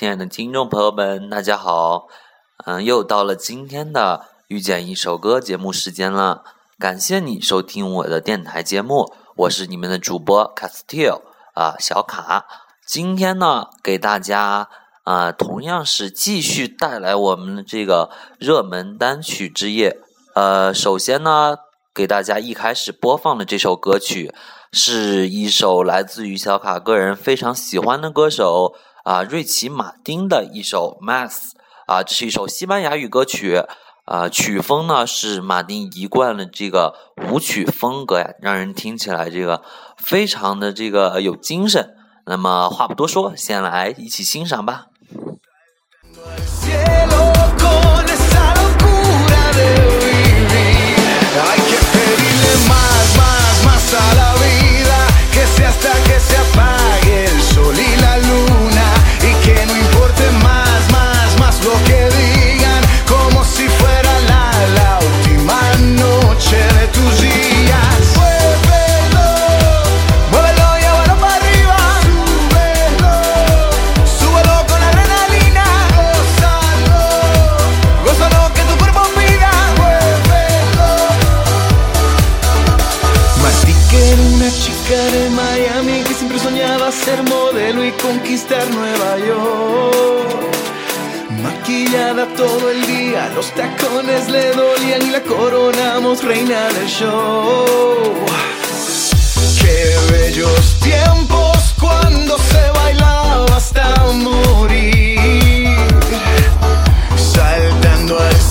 亲爱的听众朋友们，大家好。嗯，又到了今天的遇见一首歌节目时间了。感谢你收听我的电台节目，我是你们的主播 Castillo 啊，小卡。今天呢，给大家啊，同样是继续带来我们的这个热门单曲之夜。呃，首先呢，给大家一开始播放的这首歌曲。是一首来自于小卡个人非常喜欢的歌手啊，瑞奇·马丁的一首《Mass》啊，这是一首西班牙语歌曲啊，曲风呢是马丁一贯的这个舞曲风格呀，让人听起来这个非常的这个有精神。那么话不多说，先来一起欣赏吧。Conquistar Nueva York. Maquillada todo el día, los tacones le dolían y la coronamos reina del show. Qué bellos tiempos cuando se bailaba hasta morir, saltando al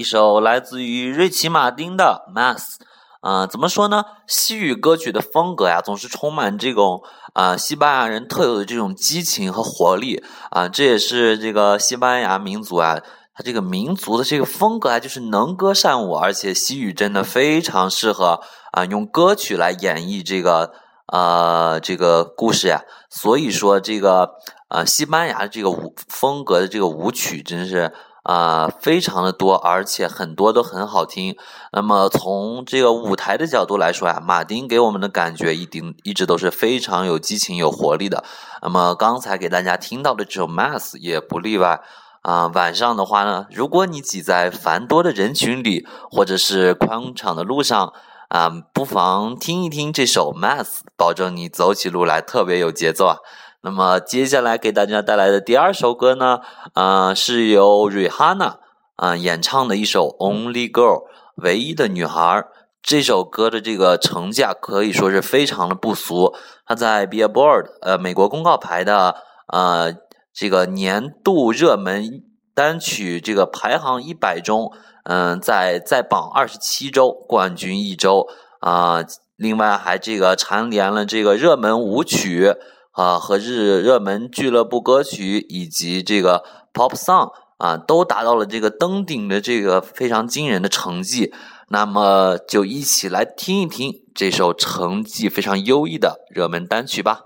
一首来自于瑞奇·马丁的《Mass》。啊，怎么说呢？西语歌曲的风格呀，总是充满这种啊西班牙人特有的这种激情和活力啊，这也是这个西班牙民族啊，它这个民族的这个风格啊，就是能歌善舞，而且西语真的非常适合啊用歌曲来演绎这个呃这个故事呀。所以说，这个啊西班牙这个舞风格的这个舞曲，真是。啊，非常的多，而且很多都很好听。那么从这个舞台的角度来说呀，马丁给我们的感觉一定一直都是非常有激情、有活力的。那么刚才给大家听到的这首《Mass》也不例外啊。晚上的话呢，如果你挤在繁多的人群里，或者是宽敞的路上啊，不妨听一听这首《Math》，保证你走起路来特别有节奏啊。那么接下来给大家带来的第二首歌呢，啊，是由 Rihanna 啊演唱的一首《Only Girl》，唯一的女孩。这首歌的这个成绩啊，可以说是非常的不俗。它在 Billboard 呃美国公告牌的呃这个年度热门单曲这个排行一百中，嗯，在在榜二十七周，冠军一周啊。另外还这个蝉联了这个热门舞曲。啊，和日热门俱乐部歌曲以及这个 pop song 啊，都达到了这个登顶的这个非常惊人的成绩。那么，就一起来听一听这首成绩非常优异的热门单曲吧。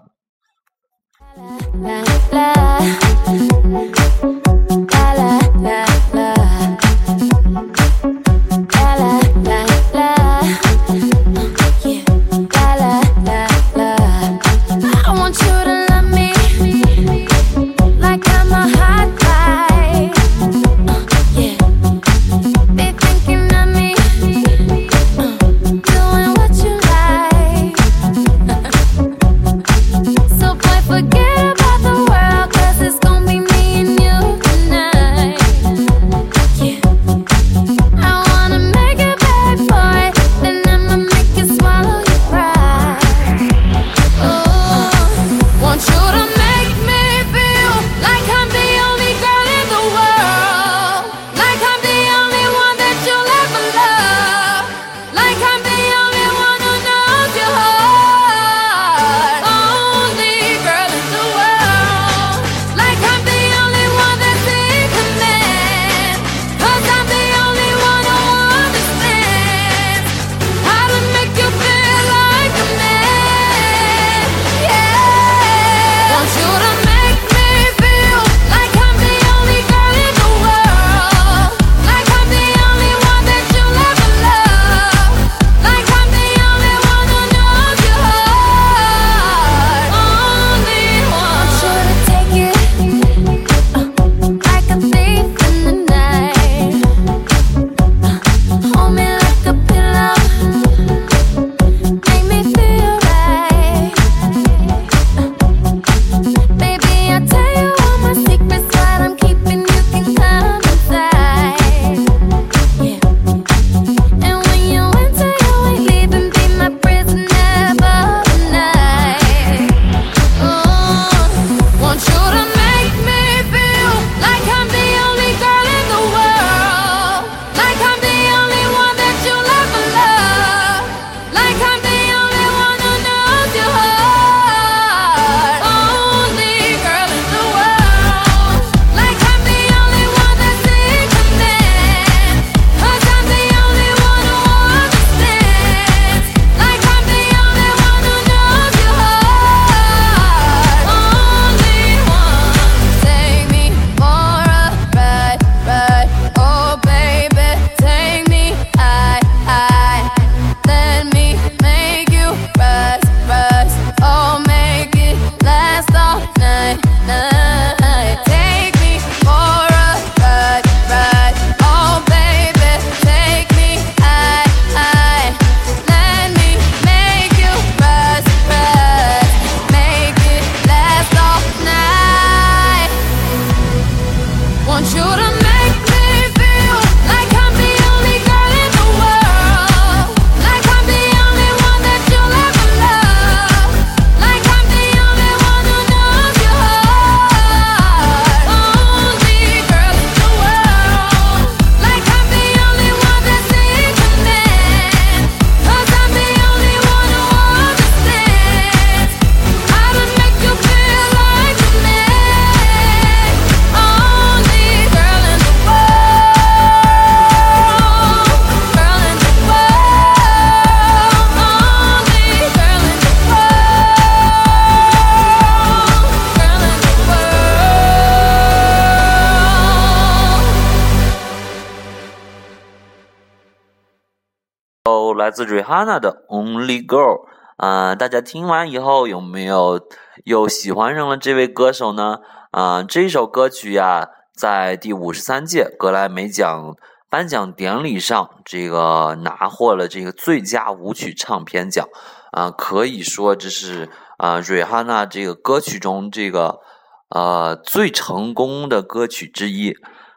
来自 Rihanna 的 Only Girl，啊，大家听完以后有没有又喜欢上了这位歌手呢？啊，这首歌曲呀，在第五十三届格莱美奖颁奖典礼上这个拿获了这个最佳舞曲唱片奖啊，可以说这是啊瑞哈娜这个歌曲中这个呃最成功的歌曲之一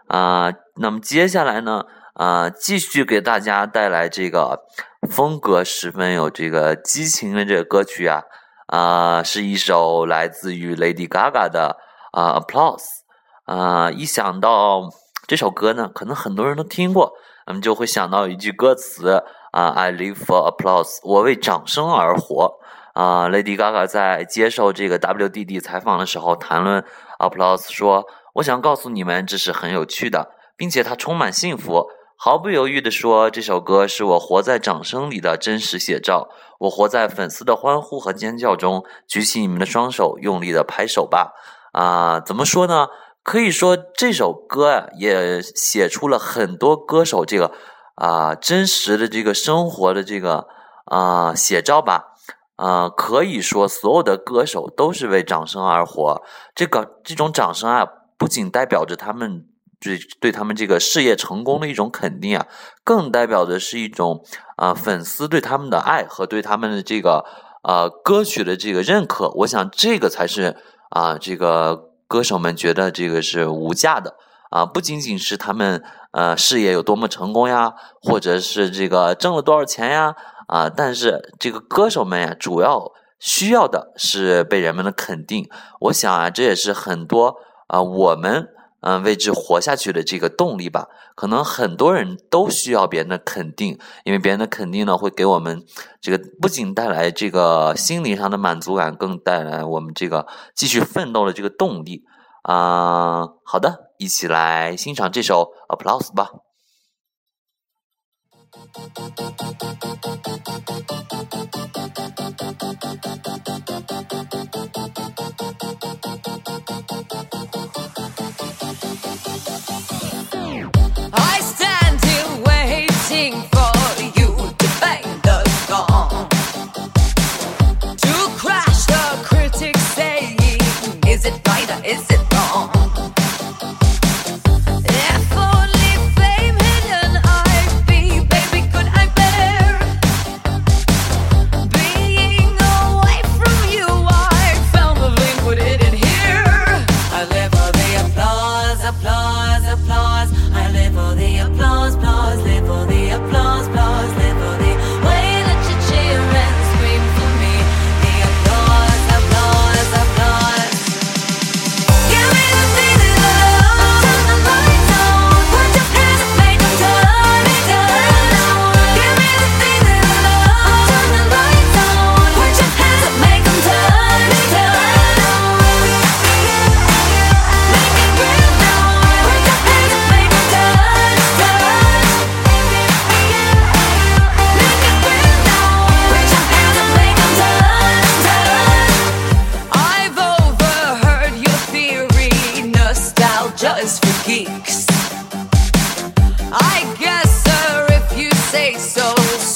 啊。那么接下来呢啊，继续给大家带来这个风格十分有这个激情的这个歌曲啊啊，是一首来自于 Lady Gaga 的啊 Applause 啊，一想到。这首歌呢，可能很多人都听过，我们就会想到一句歌词啊，“I live for applause”，我为掌声而活。啊，Lady Gaga 在接受这个 WDD 采访的时候谈论 applause，说：“我想告诉你们，这是很有趣的，并且它充满幸福。”毫不犹豫地说：“这首歌是我活在掌声里的真实写照，我活在粉丝的欢呼和尖叫中。举起你们的双手，用力的拍手吧！”啊，怎么说呢？可以说这首歌啊，也写出了很多歌手这个啊真实的这个生活的这个啊写照吧。啊，可以说所有的歌手都是为掌声而活。这个这种掌声啊，不仅代表着他们对对他们这个事业成功的一种肯定啊，更代表的是一种啊粉丝对他们的爱和对他们的这个呃歌曲的这个认可。我想这个才是啊这个。歌手们觉得这个是无价的啊，不仅仅是他们呃事业有多么成功呀，或者是这个挣了多少钱呀啊，但是这个歌手们呀，主要需要的是被人们的肯定。我想啊，这也是很多啊我们。嗯，为之活下去的这个动力吧，可能很多人都需要别人的肯定，因为别人的肯定呢，会给我们这个不仅带来这个心灵上的满足感，更带来我们这个继续奋斗的这个动力啊。好的，一起来欣赏这首《Applause》吧。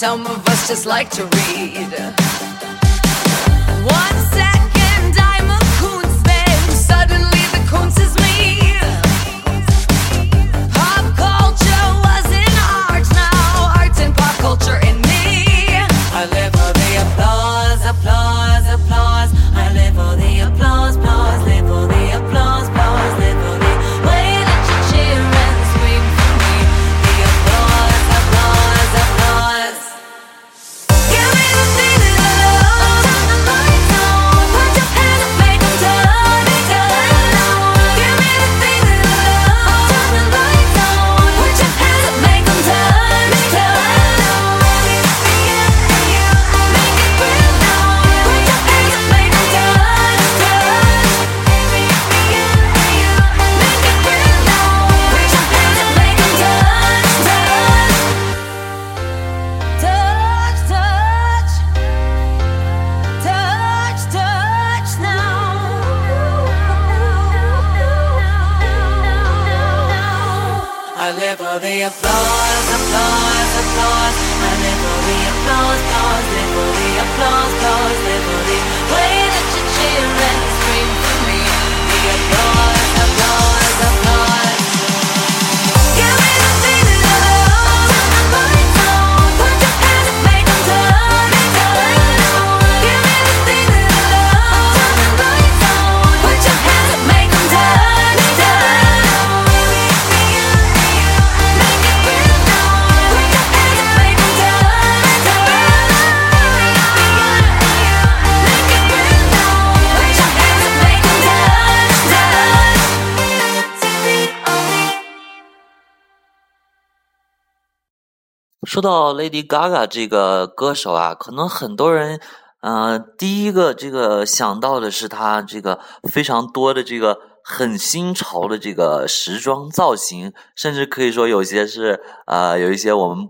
Some of us just like to read. 说到 Lady Gaga 这个歌手啊，可能很多人，呃，第一个这个想到的是她这个非常多的这个很新潮的这个时装造型，甚至可以说有些是呃有一些我们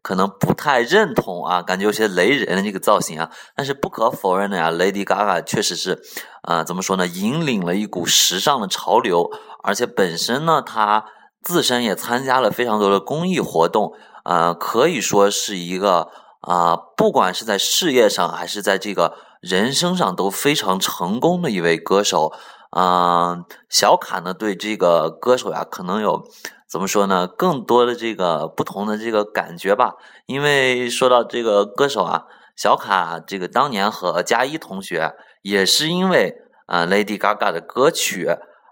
可能不太认同啊，感觉有些雷人的这个造型啊。但是不可否认的呀，Lady Gaga 确实是啊，怎么说呢，引领了一股时尚的潮流，而且本身呢，她自身也参加了非常多的公益活动。呃，可以说是一个啊，不管是在事业上还是在这个人生上都非常成功的一位歌手。嗯，小卡呢对这个歌手呀，可能有怎么说呢，更多的这个不同的这个感觉吧。因为说到这个歌手啊，小卡这个当年和佳一同学也是因为啊 Lady Gaga 的歌曲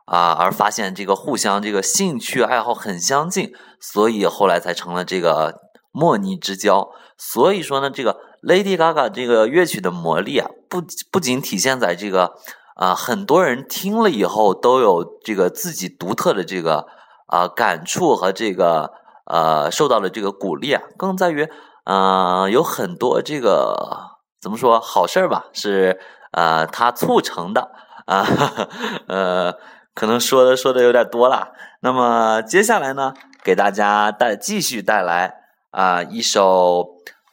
啊而发现这个互相这个兴趣爱好很相近。所以后来才成了这个莫逆之交。所以说呢，这个 Lady Gaga 这个乐曲的魔力啊，不不仅体现在这个啊，很多人听了以后都有这个自己独特的这个啊感触和这个呃受到了这个鼓励啊，更在于啊有很多这个怎么说好事儿吧，是呃它促成的啊 呃，可能说的说的有点多了。那么接下来呢？给大家带继续带来啊一首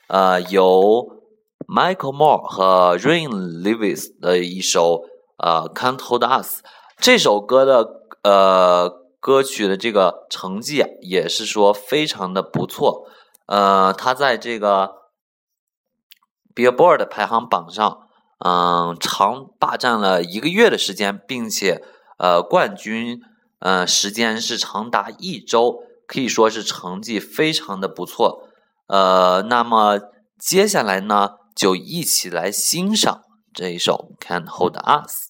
呃由 Michael Moore 和 Rain Lewis 的一首呃 Can't Hold Us 这首歌的呃歌曲的这个成绩也是说非常的不错呃他在这个 Billboard 排行榜上嗯长霸占了一个月的时间，并且呃冠军呃时间是长达一周。可以说是成绩非常的不错，呃，那么接下来呢，就一起来欣赏这一首《Can Hold Us》。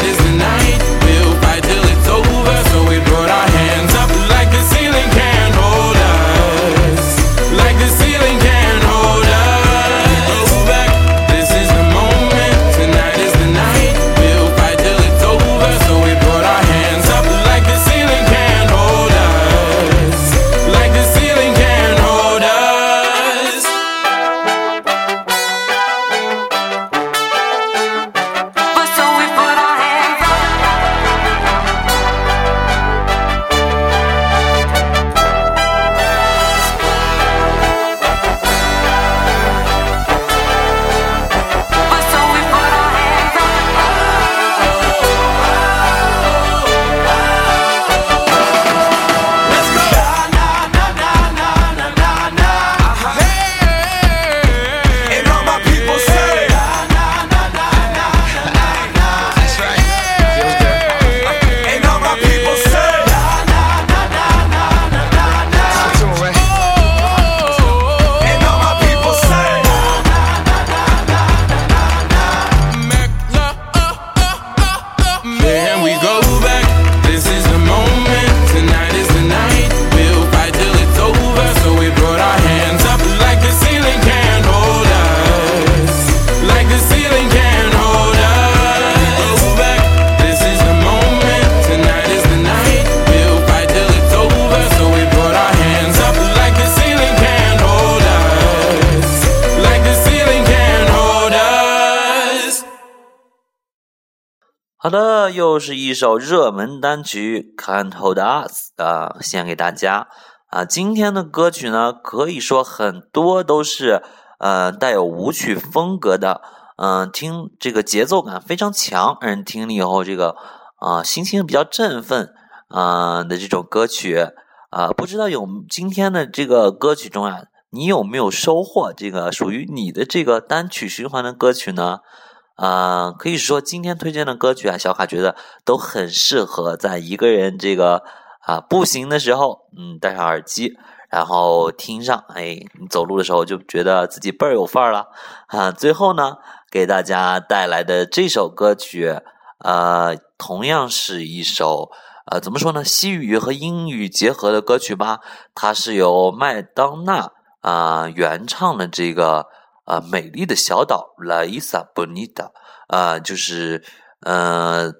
的，又是一首热门单曲《Can't Hold Us》啊，献给大家啊。今天的歌曲呢，可以说很多都是呃带有舞曲风格的，嗯，听这个节奏感非常强，让人听了以后这个啊心情比较振奋啊的这种歌曲啊。不知道有今天的这个歌曲中啊，你有没有收获这个属于你的这个单曲循环的歌曲呢？啊，可以说今天推荐的歌曲啊，小卡觉得都很适合在一个人这个啊步行的时候，嗯，戴上耳机，然后听上，哎，你走路的时候就觉得自己倍儿有范儿了啊。最后呢，给大家带来的这首歌曲，呃，同样是一首呃，怎么说呢，西语和英语结合的歌曲吧。它是由麦当娜啊原唱的这个。啊，美丽的小岛，La Isla Bonita，啊，就是呃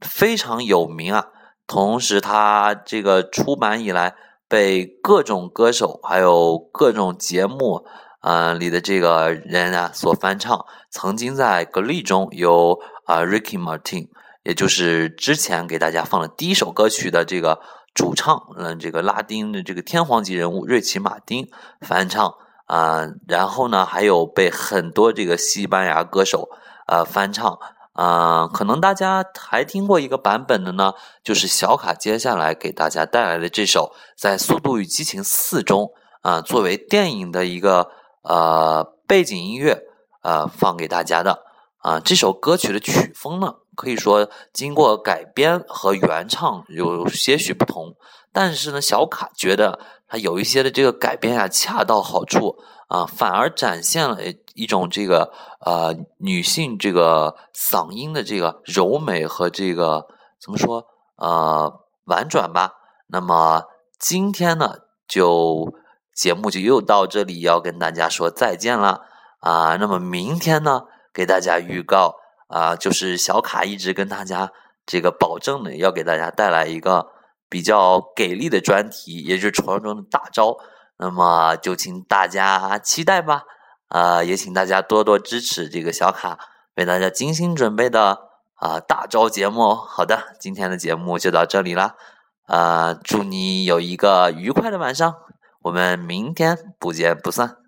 非常有名啊。同时，它这个出版以来，被各种歌手还有各种节目啊里的这个人啊所翻唱。曾经在格力中有啊 Ricky Martin，也就是之前给大家放的第一首歌曲的这个主唱，嗯，这个拉丁的这个天皇级人物瑞奇马丁翻唱。啊，然后呢，还有被很多这个西班牙歌手啊翻唱啊，可能大家还听过一个版本的呢，就是小卡接下来给大家带来的这首，在《速度与激情四》中啊，作为电影的一个呃背景音乐啊放给大家的啊，这首歌曲的曲风呢，可以说经过改编和原唱有些许不同，但是呢，小卡觉得。它有一些的这个改编啊，恰到好处啊，反而展现了一种这个呃女性这个嗓音的这个柔美和这个怎么说呃婉转吧。那么今天呢，就节目就又到这里，要跟大家说再见了啊。那么明天呢，给大家预告啊，就是小卡一直跟大家这个保证的，要给大家带来一个。比较给力的专题，也就是传说中的大招，那么就请大家期待吧。啊，也请大家多多支持这个小卡为大家精心准备的啊大招节目。好的，今天的节目就到这里啦。啊，祝你有一个愉快的晚上，我们明天不见不散。